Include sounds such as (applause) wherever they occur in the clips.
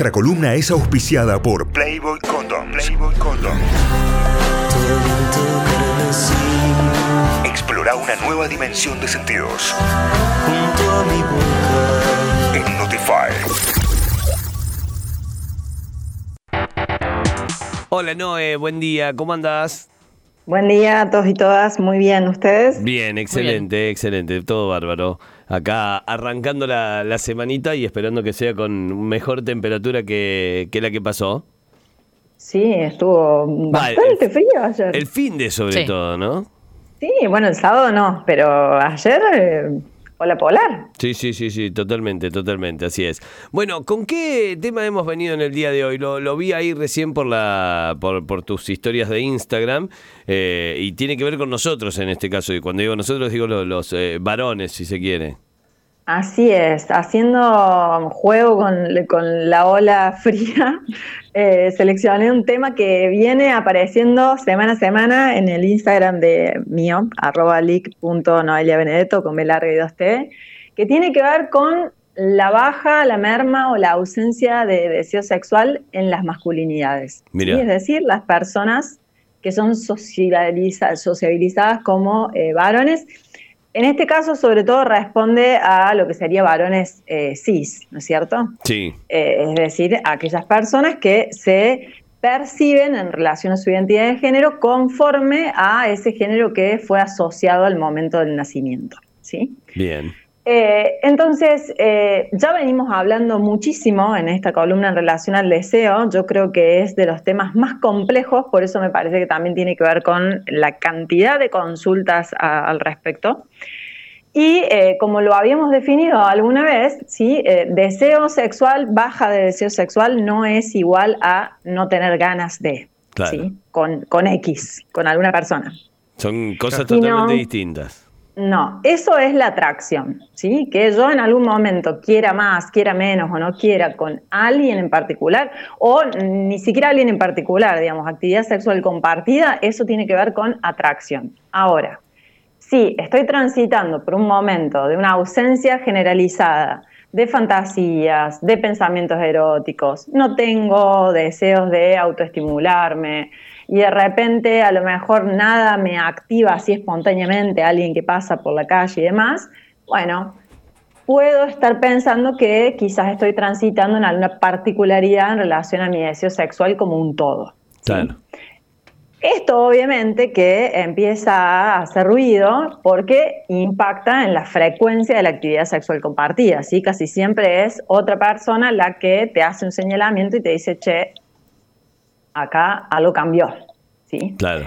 Nuestra columna es auspiciada por Playboy Condom. Playboy Condom. Explora una nueva dimensión de sentidos. En Notify. Hola Noé, buen día, ¿cómo andás? Buen día a todos y todas, muy bien, ¿ustedes? Bien, excelente, excelente, todo bárbaro. Acá arrancando la, la semanita y esperando que sea con mejor temperatura que, que la que pasó. Sí, estuvo Va, bastante el- frío ayer. El fin de sobre Sí. todo, ¿no? Sí, bueno, el sábado no, pero ayer, eh, hola polar. Sí, sí, sí, sí, totalmente, totalmente, así es. Bueno, ¿con qué tema hemos venido en el día de hoy? Lo, vi ahí recién por la por, por tus historias de Instagram eh, y tiene que ver con nosotros en este caso. Y cuando digo nosotros, digo los, los, eh, varones, si se quiere. Así es, haciendo juego con, con la ola (laughs) fría, eh, seleccioné un tema que viene apareciendo semana a semana en el Instagram de mío, arroba leak.noeliabenedetto con B larga y 2T, que tiene que ver con la baja, la merma o la ausencia de deseo sexual en las masculinidades. Mira. ¿sí? Es decir, las personas que son socializa- sociabilizadas como eh, varones. En este caso, sobre todo, responde a lo que sería varones eh, cis, ¿no es cierto? Sí, Eh, es decir, aquellas personas que se perciben en relación a su identidad de género conforme a ese género que fue asociado al momento del nacimiento. ¿sí? bien. Eh, entonces, eh, ya venimos hablando muchísimo en esta columna en relación al deseo. Yo creo que es de los temas más complejos, por eso me parece que también tiene que ver con la cantidad de consultas a- al respecto. Y eh, como lo habíamos definido alguna vez, ¿sí? Eh, deseo sexual, baja de deseo sexual no es igual a no tener ganas de, Claro. ¿sí? con, con X, con alguna persona. Son cosas no- totalmente distintas. No, eso es la atracción, ¿sí? Que yo en algún momento quiera más, quiera menos o no quiera con alguien en particular, o ni siquiera alguien en particular, digamos, actividad sexual compartida, eso tiene que ver con atracción. Ahora, si estoy transitando por un momento de una ausencia generalizada de fantasías, de pensamientos eróticos, no tengo deseos de autoestimularme y de repente a lo mejor nada me activa así espontáneamente, alguien que pasa por la calle y demás, bueno, puedo estar pensando que quizás estoy transitando en alguna particularidad en relación a mi deseo sexual como un todo. ¿sí? Claro. Esto obviamente que empieza a hacer ruido porque impacta en la frecuencia de la actividad sexual compartida, ¿sí? Casi siempre es otra persona la que te hace un señalamiento y te dice, che, acá algo cambió, ¿sí? Claro.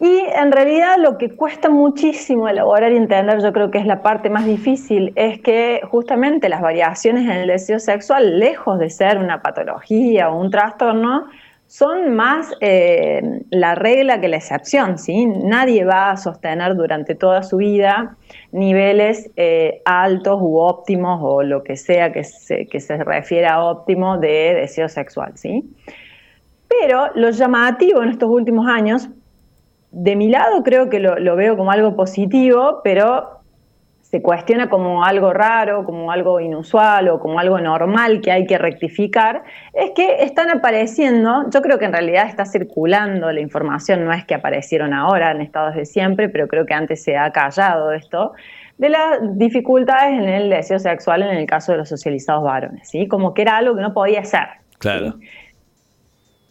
Y en realidad lo que cuesta muchísimo elaborar y entender, yo creo que es la parte más difícil, es que justamente las variaciones en el deseo sexual, lejos de ser una patología o un trastorno, son más eh, la regla que la excepción, ¿sí? Nadie va a sostener durante toda su vida niveles eh, altos u óptimos o lo que sea que se, que se refiera a óptimo de deseo sexual, ¿sí? Pero lo llamativo en estos últimos años, de mi lado creo que lo, veo como algo positivo, pero se cuestiona como algo raro, como algo inusual o como algo normal que hay que rectificar, es que están apareciendo, yo creo que en realidad está circulando la información, no es que aparecieron ahora, han estado desde siempre, pero creo que antes se ha callado esto, de las dificultades en el deseo sexual en el caso de los socializados varones, ¿sí? Como que era algo que no podía ser. Claro.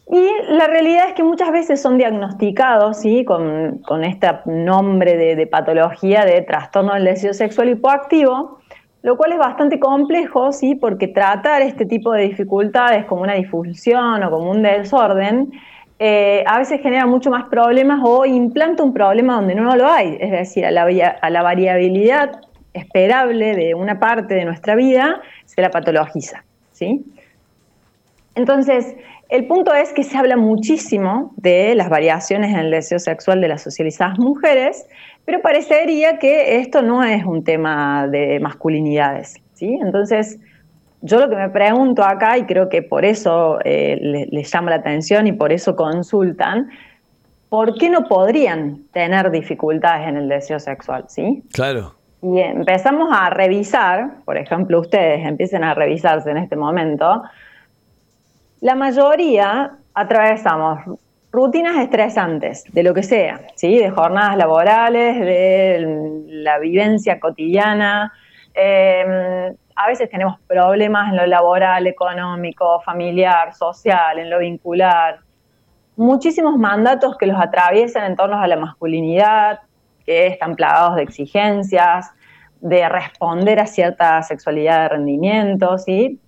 Y la realidad es que muchas veces son diagnosticados ¿sí? con, con este nombre de, patología de trastorno del deseo sexual hipoactivo, lo cual es bastante complejo, ¿sí? porque tratar este tipo de dificultades como una disfunción o como un desorden eh, a veces genera mucho más problemas o implanta un problema donde no lo hay, es decir, a la, a la variabilidad esperable de una parte de nuestra vida se la patologiza. ¿sí? Entonces, el punto es que se habla muchísimo de las variaciones en el deseo sexual de las socializadas mujeres, pero parecería que esto no es un tema de masculinidades, ¿sí? Entonces, yo lo que me pregunto acá, y creo que por eso eh, les le llama la atención y por eso consultan, ¿por qué no podrían tener dificultades en el deseo sexual, sí? Claro. Y empezamos a revisar, por ejemplo, ustedes empiecen a revisarse en este momento, La mayoría atravesamos rutinas estresantes, de lo que sea, ¿sí? de jornadas laborales, de la vivencia cotidiana. Em, a veces tenemos problemas en lo laboral, económico, familiar, social, en lo vincular. Muchísimos mandatos que los atraviesan en torno a la masculinidad, que están plagados de exigencias, de responder a cierta sexualidad de rendimiento, ¿sí?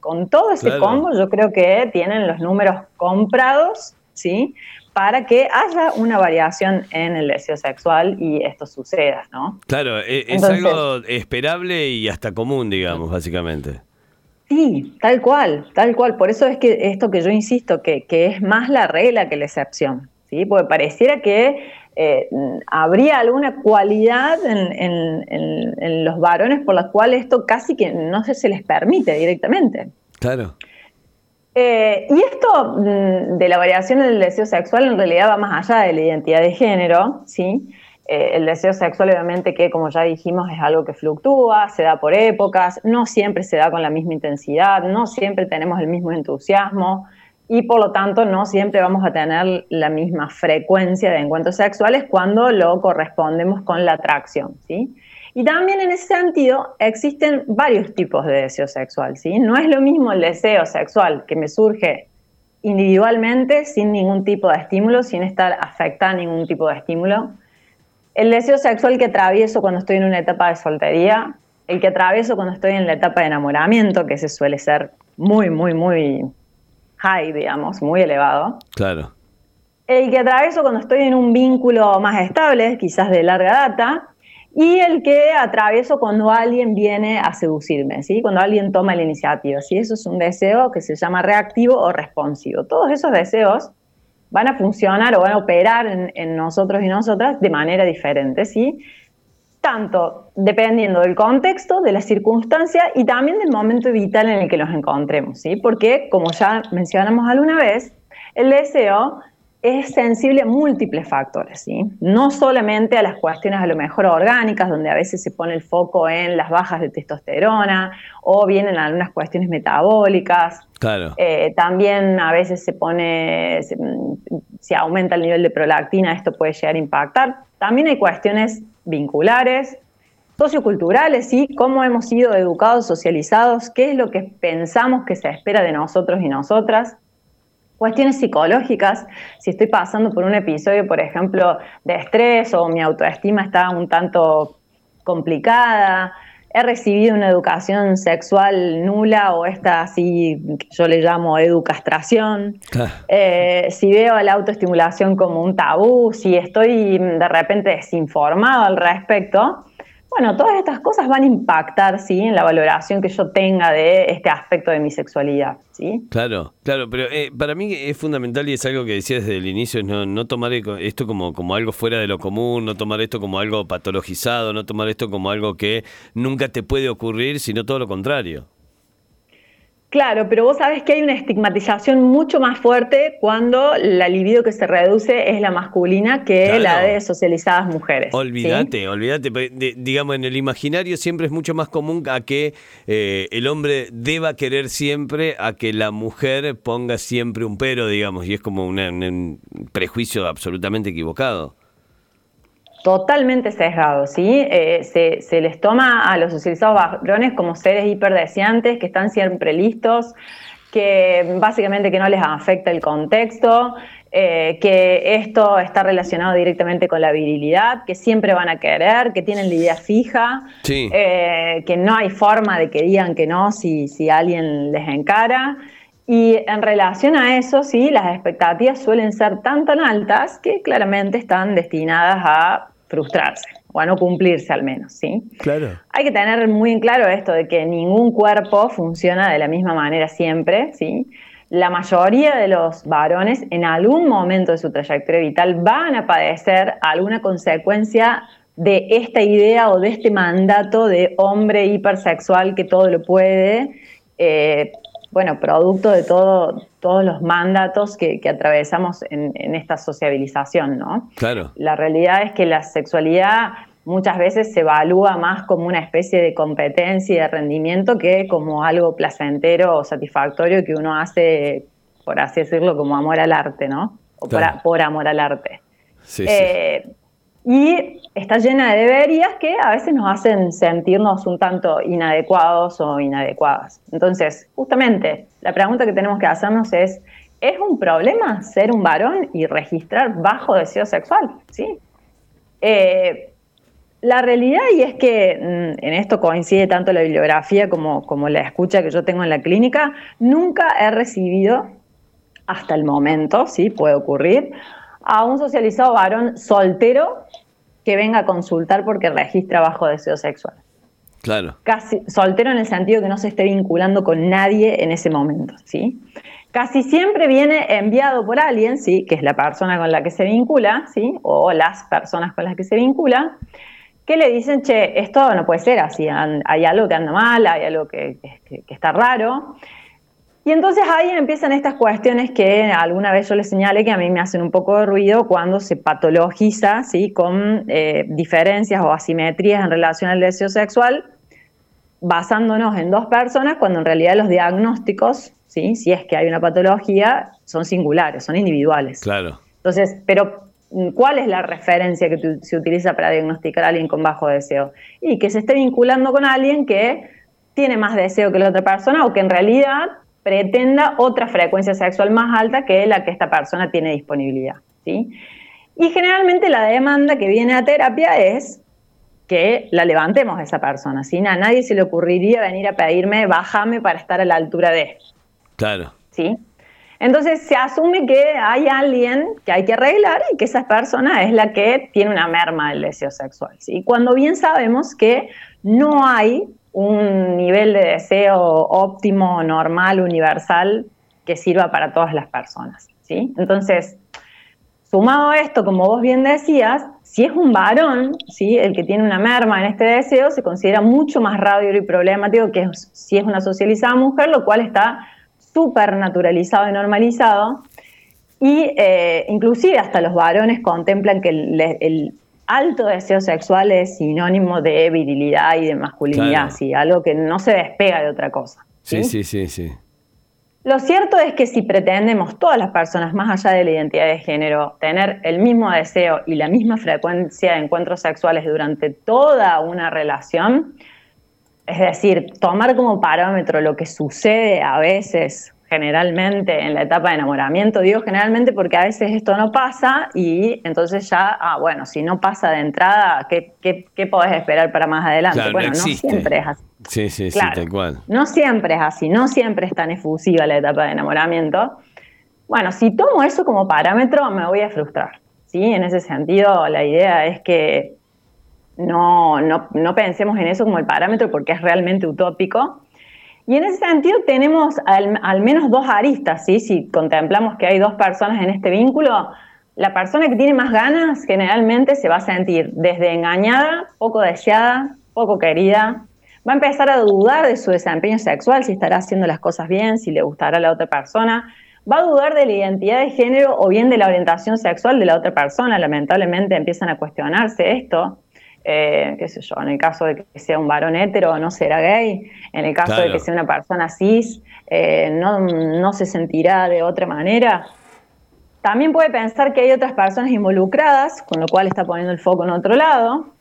Con todo ese combo yo creo que tienen los números comprados ¿sí? Para que haya una variación en el deseo sexual y esto suceda, ¿no? Claro, e, es, algo esperable y hasta común, digamos, básicamente. Sí, tal cual, tal cual. Por eso es que esto que yo insisto, que, es más la regla que la excepción, ¿sí? Porque pareciera que eh, habría alguna cualidad en, en, los varones por la cual esto casi que no se, se les permite directamente. Claro. Eh, y esto mm, de la variación del deseo sexual en realidad va más allá de la identidad de género, ¿sí? Eh, el deseo sexual obviamente que, como ya dijimos, es algo que fluctúa, se da por épocas, no siempre se da con la misma intensidad, no siempre tenemos el mismo entusiasmo y por lo tanto no siempre vamos a tener la misma frecuencia de encuentros sexuales cuando lo correspondemos con la atracción, ¿sí? Y también en ese sentido existen varios tipos de deseo sexual, ¿sí? No es lo mismo el deseo sexual que me surge individualmente, sin ningún tipo de estímulo, sin estar afectada a ningún tipo de estímulo. El deseo sexual que atravieso cuando estoy en una etapa de soltería, el que atravieso cuando estoy en la etapa de enamoramiento, que ese suele ser muy, muy, muy high, digamos, muy elevado. Claro. El que atravieso cuando estoy en un vínculo más estable, quizás de larga data, y el que atravieso cuando alguien viene a seducirme, ¿sí? cuando alguien toma la iniciativa. ¿sí? Eso es un deseo que se llama reactivo o responsivo. Todos esos deseos van a funcionar o van a operar en, nosotros y nosotras de manera diferente, ¿sí? Tanto dependiendo del contexto, de la circunstancia y también del momento vital en el que nos encontremos, ¿sí? porque como ya mencionamos alguna vez, el deseo es sensible a múltiples factores, ¿sí? no solamente a las cuestiones a lo mejor orgánicas, donde a veces se pone el foco en las bajas de testosterona o bien en algunas cuestiones metabólicas. Claro. Eh, también a veces se pone, se, aumenta el nivel de prolactina, esto puede llegar a impactar. También hay cuestiones vinculares, socioculturales, ¿sí? Cómo hemos sido educados, socializados, qué es lo que pensamos que se espera de nosotros y nosotras cuestiones psicológicas, si estoy pasando por un episodio, por ejemplo, de estrés o mi autoestima está un tanto complicada, he recibido una educación sexual nula o esta así que yo le llamo educastración, eh, si veo la autoestimulación como un tabú, si estoy de repente desinformado al respecto, bueno, todas estas cosas van a impactar, ¿sí? En la valoración que yo tenga de este aspecto de mi sexualidad, ¿sí? Claro, claro, pero eh, para mí es fundamental y es algo que decía desde el inicio, es no, no tomar esto como, como algo fuera de lo común, no tomar esto como algo patologizado, no tomar esto como algo que nunca te puede ocurrir, sino todo lo contrario. Claro, pero vos sabés que hay una estigmatización mucho más fuerte cuando la libido que se reduce es la masculina que la de socializadas mujeres. Olvídate, olvídate. digamos, en el imaginario siempre es mucho más común a que eh, el hombre deba querer siempre a que la mujer ponga siempre un pero, digamos, y es como un prejuicio absolutamente equivocado totalmente sesgado, ¿sí? Eh, se, les toma a los socializados varones como seres hiperdeseantes que están siempre listos, que básicamente que no les afecta el contexto, eh, que esto está relacionado directamente con la virilidad, que siempre van a querer, que tienen la idea fija, eh, que no hay forma de que digan que no si, si alguien les encara. Y en relación a eso, sí, las expectativas suelen ser tan tan altas que claramente están destinadas a frustrarse o a no cumplirse al menos, ¿sí? Claro. Hay que tener muy en claro esto de que ningún cuerpo funciona de la misma manera siempre, ¿sí? La mayoría de los varones en algún momento de su trayectoria vital van a padecer alguna consecuencia de esta idea o de este mandato de hombre hipersexual que todo lo puede, eh, bueno, producto de todo, todos los mandatos que, atravesamos en, esta sociabilización, ¿no? Claro. La realidad es que la sexualidad muchas veces se evalúa más como una especie de competencia y de rendimiento que como algo placentero o satisfactorio que uno hace, por así decirlo, como amor al arte, ¿no? O por, amor al arte. Sí, eh, Y está llena de deberías que a veces nos hacen sentirnos un tanto inadecuados o inadecuadas. Entonces, justamente, la pregunta que tenemos que hacernos es, ¿es un problema ser un varón y registrar bajo deseo sexual? ¿Sí? Eh, la realidad, y es que mm, en esto coincide tanto la bibliografía como, como la escucha que yo tengo en la clínica, nunca he recibido, hasta el momento, sí, puede ocurrir, a un socializado varón soltero que venga a consultar porque registra bajo deseo sexual. Claro. Casi soltero en el sentido que no se esté vinculando con nadie en ese momento, ¿sí? Casi siempre viene enviado por alguien, ¿sí? Que es la persona con la que se vincula, ¿sí? O las personas con las que se vincula, que le dicen, che, esto no puede ser así, hay algo que anda mal, hay algo que, está raro. Y entonces ahí empiezan estas cuestiones que alguna vez yo les señalé que a mí me hacen un poco de ruido cuando se patologiza ¿sí? con eh, diferencias o asimetrías en relación al deseo sexual, basándonos en dos personas cuando en realidad los diagnósticos, ¿sí? si es que hay una patología, son singulares, son individuales. Claro. Entonces, pero ¿Cuál es la referencia que se utiliza para diagnosticar a alguien con bajo deseo? Y que se esté vinculando con alguien que tiene más deseo que la otra persona o que en realidad pretenda otra frecuencia sexual más alta que la que esta persona tiene disponibilidad. ¿sí? Y generalmente la demanda que viene a terapia es que la levantemos a esa persona. ¿sí? A nadie se le ocurriría venir a pedirme, bájame para estar a la altura de Claro. ¿Sí? Entonces se asume que hay alguien que hay que arreglar y que esa persona es la que tiene una merma del deseo sexual. ¿sí? Cuando bien sabemos que no hay un nivel de deseo óptimo, normal, universal, que sirva para todas las personas. ¿sí? Entonces, sumado a esto, como vos bien decías, si es un varón, ¿sí? el que tiene una merma en este deseo, se considera mucho más radio y problemático que si es una socializada mujer, lo cual está súper naturalizado y normalizado. Y eh, inclusive hasta los varones contemplan que el, alto deseo sexual es sinónimo de virilidad y de masculinidad, algo que no se despega de otra cosa. ¿sí? sí, sí, sí, Lo cierto es que si pretendemos todas las personas, más allá de la identidad de género, tener el mismo deseo y la misma frecuencia de encuentros sexuales durante toda una relación, es decir, tomar como parámetro lo que sucede a veces, generalmente en la etapa de enamoramiento, digo generalmente porque a veces esto no pasa y entonces ya, ah, bueno, si no pasa de entrada, ¿qué, qué, podés esperar para más adelante? bueno, no, siempre es así. Sí, sí, sí, tal cual. No siempre es así, no siempre es tan efusiva la etapa de enamoramiento. Bueno, si tomo eso como parámetro, me voy a frustrar. ¿sí? En ese sentido, la idea es que no, no, pensemos en eso como el parámetro porque es realmente utópico. Y en ese sentido tenemos al, menos dos aristas, ¿sí? si contemplamos que hay dos personas en este vínculo, la persona que tiene más ganas generalmente se va a sentir desde engañada, poco deseada, poco querida, va a empezar a dudar de su desempeño sexual, si estará haciendo las cosas bien, si le gustará a la otra persona, va a dudar de la identidad de género o bien de la orientación sexual de la otra persona, lamentablemente empiezan a cuestionarse esto. Eh, qué sé yo, en el caso de que sea un varón hetero no será gay, en el caso de que sea una persona cis eh, no, no se sentirá de otra manera. También puede pensar que hay otras personas involucradas, con lo cual está poniendo el foco en otro lado.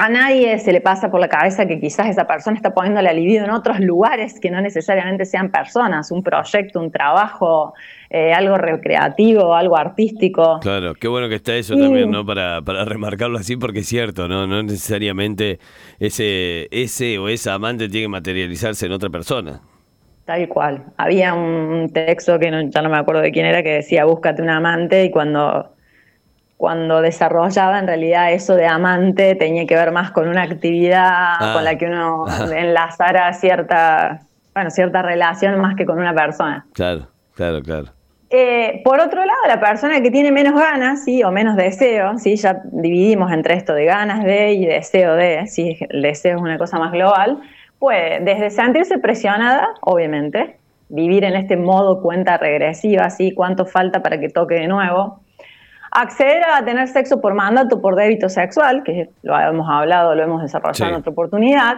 A nadie se le pasa por la cabeza que quizás esa persona está poniendo la libido en otros lugares que no necesariamente sean personas, un proyecto, un trabajo, eh, algo recreativo, algo artístico. Claro, qué bueno que está eso también, ¿no? Para, para remarcarlo así, porque es cierto, ¿no? No necesariamente ese, ese o esa amante tiene que materializarse en otra persona. Tal cual. Había un texto que ya no me acuerdo de quién era que decía, búscate un amante y cuando cuando desarrollaba en realidad eso de amante tenía que ver más con una actividad ah. con la que uno (laughs) enlazara cierta, bueno, cierta relación más que con una persona. Claro, claro, claro. Eh, por otro lado, la persona que tiene menos ganas, ¿sí? o menos deseo, ¿sí? ya dividimos entre esto de ganas de y deseo de, ¿sí? el deseo es una cosa más global, puede desde sentirse presionada, obviamente, vivir en este modo cuenta regresiva, ¿sí? cuánto falta para que toque de nuevo, acceder a tener sexo por mandato, por débito sexual, que lo hemos hablado, lo hemos desarrollado en otra oportunidad,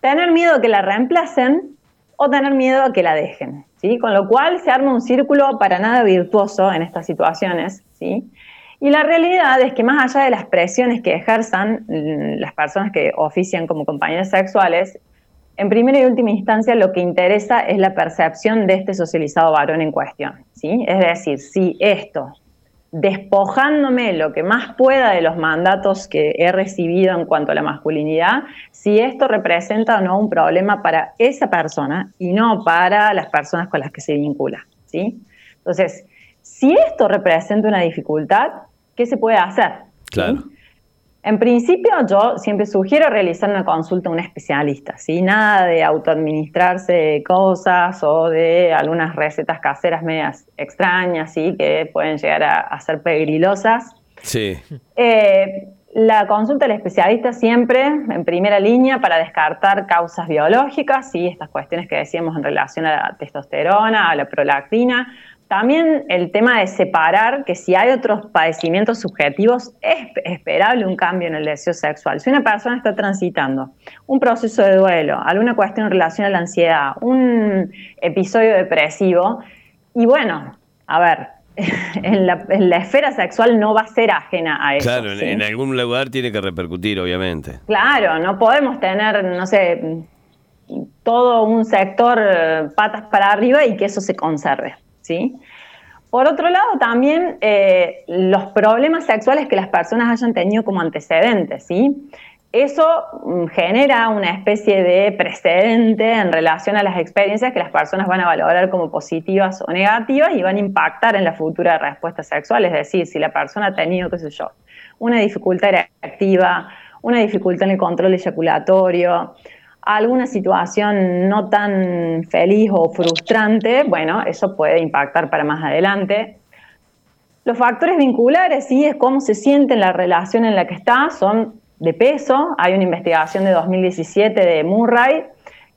tener miedo a que la reemplacen o tener miedo a que la dejen, ¿sí? Con lo cual se arma un círculo para nada virtuoso en estas situaciones, ¿sí? Y la realidad es que más allá de las presiones que ejerzan mm, las personas que ofician como compañeras sexuales, en primera y última instancia lo que interesa es la percepción de este socializado varón en cuestión, ¿sí? Es decir, si esto despojándome lo que más pueda de los mandatos que he recibido en cuanto a la masculinidad, si esto representa o no un problema para esa persona y no para las personas con las que se vincula. ¿sí? Entonces, si esto representa una dificultad, ¿qué se puede hacer? Claro. En principio, yo siempre sugiero realizar una consulta a un especialista, ¿sí? Nada de autoadministrarse cosas o de algunas recetas caseras medias extrañas, ¿sí? Que pueden llegar a, ser pegrilosas. Sí. Eh, la consulta al especialista siempre en primera línea para descartar causas biológicas, ¿sí? estas cuestiones que decíamos en relación a la testosterona, a la prolactina, también el tema de separar que si hay otros padecimientos subjetivos, es esperable un cambio en el deseo sexual. Si una persona está transitando un proceso de duelo, alguna cuestión en relación a la ansiedad, un episodio depresivo, y bueno, a ver, (laughs) en la, esfera sexual no va a ser ajena a eso. Claro, en algún lugar tiene que repercutir, obviamente. Claro, no podemos tener, no sé, todo un sector eh, patas para arriba y que eso se conserve. Por otro lado, también eh, los problemas sexuales que las personas hayan tenido como antecedentes, ¿sí? Eso mm, genera una especie de precedente en relación a las experiencias que las personas van a valorar como positivas o negativas y van a impactar en la futura respuesta sexual. Es decir, si la persona ha tenido, qué sé yo, una dificultad reactiva, una dificultad en el control eyaculatorio, alguna situación no tan feliz o frustrante, bueno, eso puede impactar para más adelante. Los factores vinculares, sí, es cómo se siente en la relación en la que está, son de peso. Hay una investigación de 2017 de Murray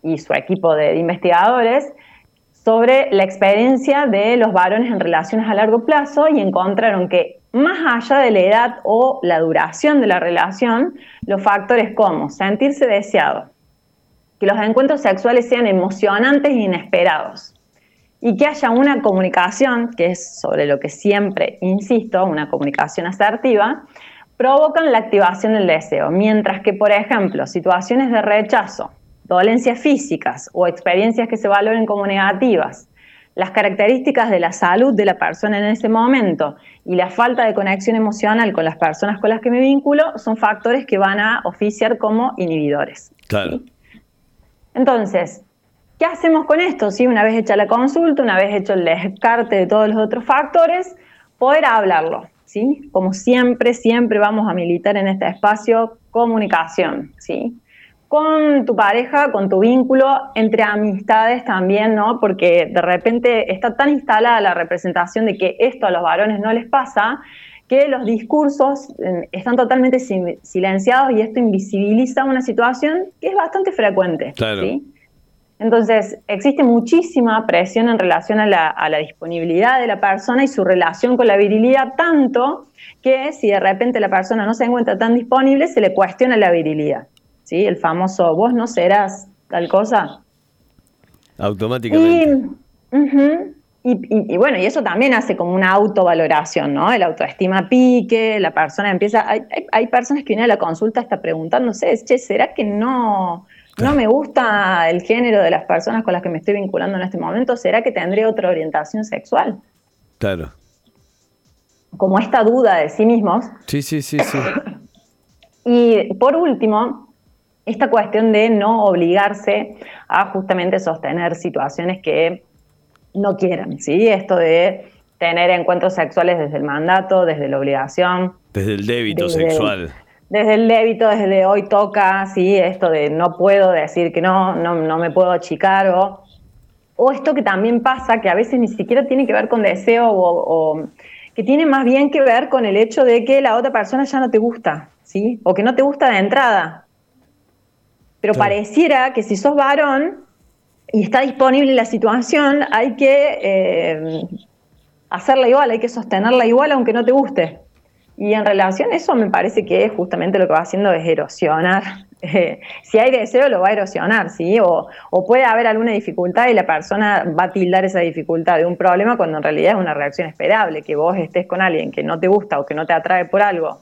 y su equipo de investigadores sobre la experiencia de los varones en relaciones a largo plazo y encontraron que más allá de la edad o la duración de la relación, los factores como sentirse deseado, que los encuentros sexuales sean emocionantes e inesperados y que haya una comunicación, que es sobre lo que siempre insisto, una comunicación asertiva, provocan la activación del deseo, mientras que, por ejemplo, situaciones de rechazo, dolencias físicas o experiencias que se valoren como negativas, las características de la salud de la persona en ese momento y la falta de conexión emocional con las personas con las que me vinculo son factores que van a oficiar como inhibidores. Claro. Entonces, ¿qué hacemos con esto? Si Una vez hecha la consulta, una vez hecho el descarte de todos los otros factores, poder hablarlo. ¿sí? Como siempre, siempre vamos a militar en este espacio comunicación. ¿sí? con tu pareja, con tu vínculo, entre amistades también, ¿no? Porque de repente está tan instalada la representación de que esto a los varones no les pasa, que los discursos están totalmente silenciados y esto invisibiliza una situación que es bastante frecuente. Entonces, existe muchísima presión en relación a la, disponibilidad de la persona y su relación con la virilidad, tanto que si de repente la persona no se encuentra tan disponible, se le cuestiona la virilidad. ¿sí? El famoso, vos no serás tal cosa. Automáticamente. Y, bueno, y eso también hace como una autovaloración, ¿no? El autoestima pique, la persona empieza. Hay, hay, personas que vienen a la consulta está preguntándose, che, ¿será que no, no me gusta el género de las personas con las que me estoy vinculando en este momento? ¿Será que tendré otra orientación sexual? Claro. Como esta duda de sí mismos. Sí, sí, sí, sí. Y por último, esta cuestión de no obligarse a justamente sostener situaciones que no quieran, ¿sí? Esto de tener encuentros sexuales desde el mandato, desde la obligación. Desde el débito sexual. Desde el débito, desde hoy toca, ¿sí? Esto de no puedo decir que no, no, me puedo achicar o, o esto que también pasa, que a veces ni siquiera tiene que ver con deseo o, que tiene más bien que ver con el hecho de que la otra persona ya no te gusta, ¿sí? O que no te gusta de entrada. Pero pareciera que si sos varón, y está disponible la situación, hay que eh, hacerla igual, hay que sostenerla igual aunque no te guste. Y en relación a eso me parece que justamente lo que va haciendo es erosionar. (laughs) Si hay deseo, lo va a erosionar, ¿sí? O, o, puede haber alguna dificultad y la persona va a tildar esa dificultad de un problema cuando en realidad es una reacción esperable, que vos estés con alguien que no te gusta o que no te atrae por algo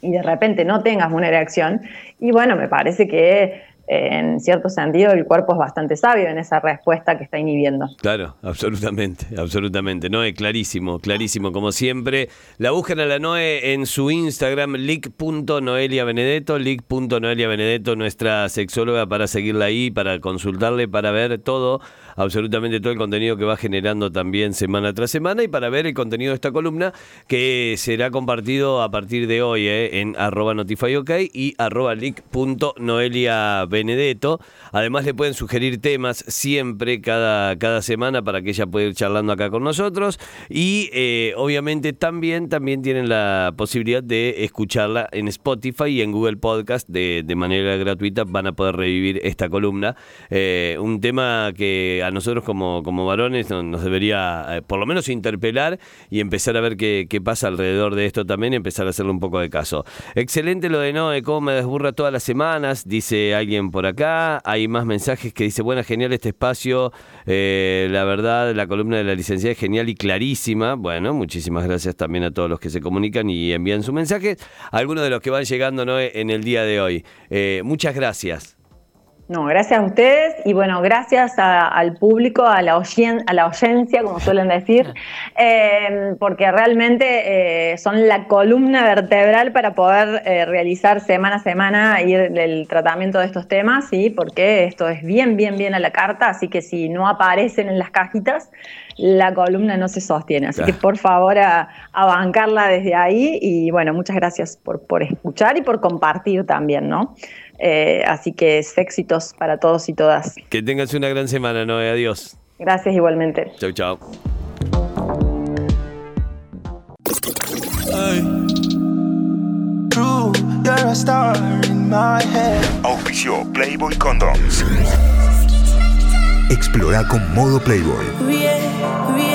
y de repente no tengas una reacción. Y bueno, me parece que en cierto sentido el cuerpo es bastante sabio en esa respuesta que está inhibiendo. Claro, (laughs) absolutamente, absolutamente. Noé, clarísimo, clarísimo, como siempre. La buscan a la Noé en su Instagram, leak.noeliabenedetto, leak.noeliabenedetto, nuestra sexóloga, para seguirla ahí, para consultarle, para ver todo, absolutamente todo el contenido que va generando también semana tras semana y para ver el contenido de esta columna que será compartido a partir de hoy eh, en arroba notifyok y arroba leak.noeliabenedetto Benedetto. Además le pueden sugerir temas siempre, cada, cada semana, para que ella pueda ir charlando acá con nosotros. Y eh, obviamente también, también tienen la posibilidad de escucharla en Spotify y en Google Podcast de, manera gratuita. Van a poder revivir esta columna. Eh, un tema que a nosotros como, como varones nos debería eh, por lo menos interpelar y empezar a ver qué, qué pasa alrededor de esto también empezar a hacerle un poco de caso. Excelente lo de Noé, cómo me desburra todas las semanas, dice alguien por acá. Hay más mensajes que dice, bueno, genial este espacio. Eh, la verdad, la columna de la licenciada es genial y clarísima. Bueno, muchísimas gracias también a todos los que se comunican y envían su mensaje. Algunos de los que van llegando ¿no? en el día de hoy. Eh, muchas gracias. No, gracias a ustedes y bueno, gracias al público, a la, a la oyencia, como suelen decir, (laughs) eh, porque realmente eh, son la columna vertebral para poder eh, realizar semana a semana ir el tratamiento de estos temas, ¿sí? porque esto es bien, bien, bien a la carta, así que si no aparecen en las cajitas, la columna no se sostiene. Así que por favor a, bancarla desde ahí y bueno, muchas gracias por, por escuchar y por compartir también, ¿no? Eh, así que es éxitos para todos y todas. Que tengas una gran semana, Noé. Adiós. Gracias igualmente. Chau, chau. Auspicio Playboy Condoms. Explora con modo Playboy.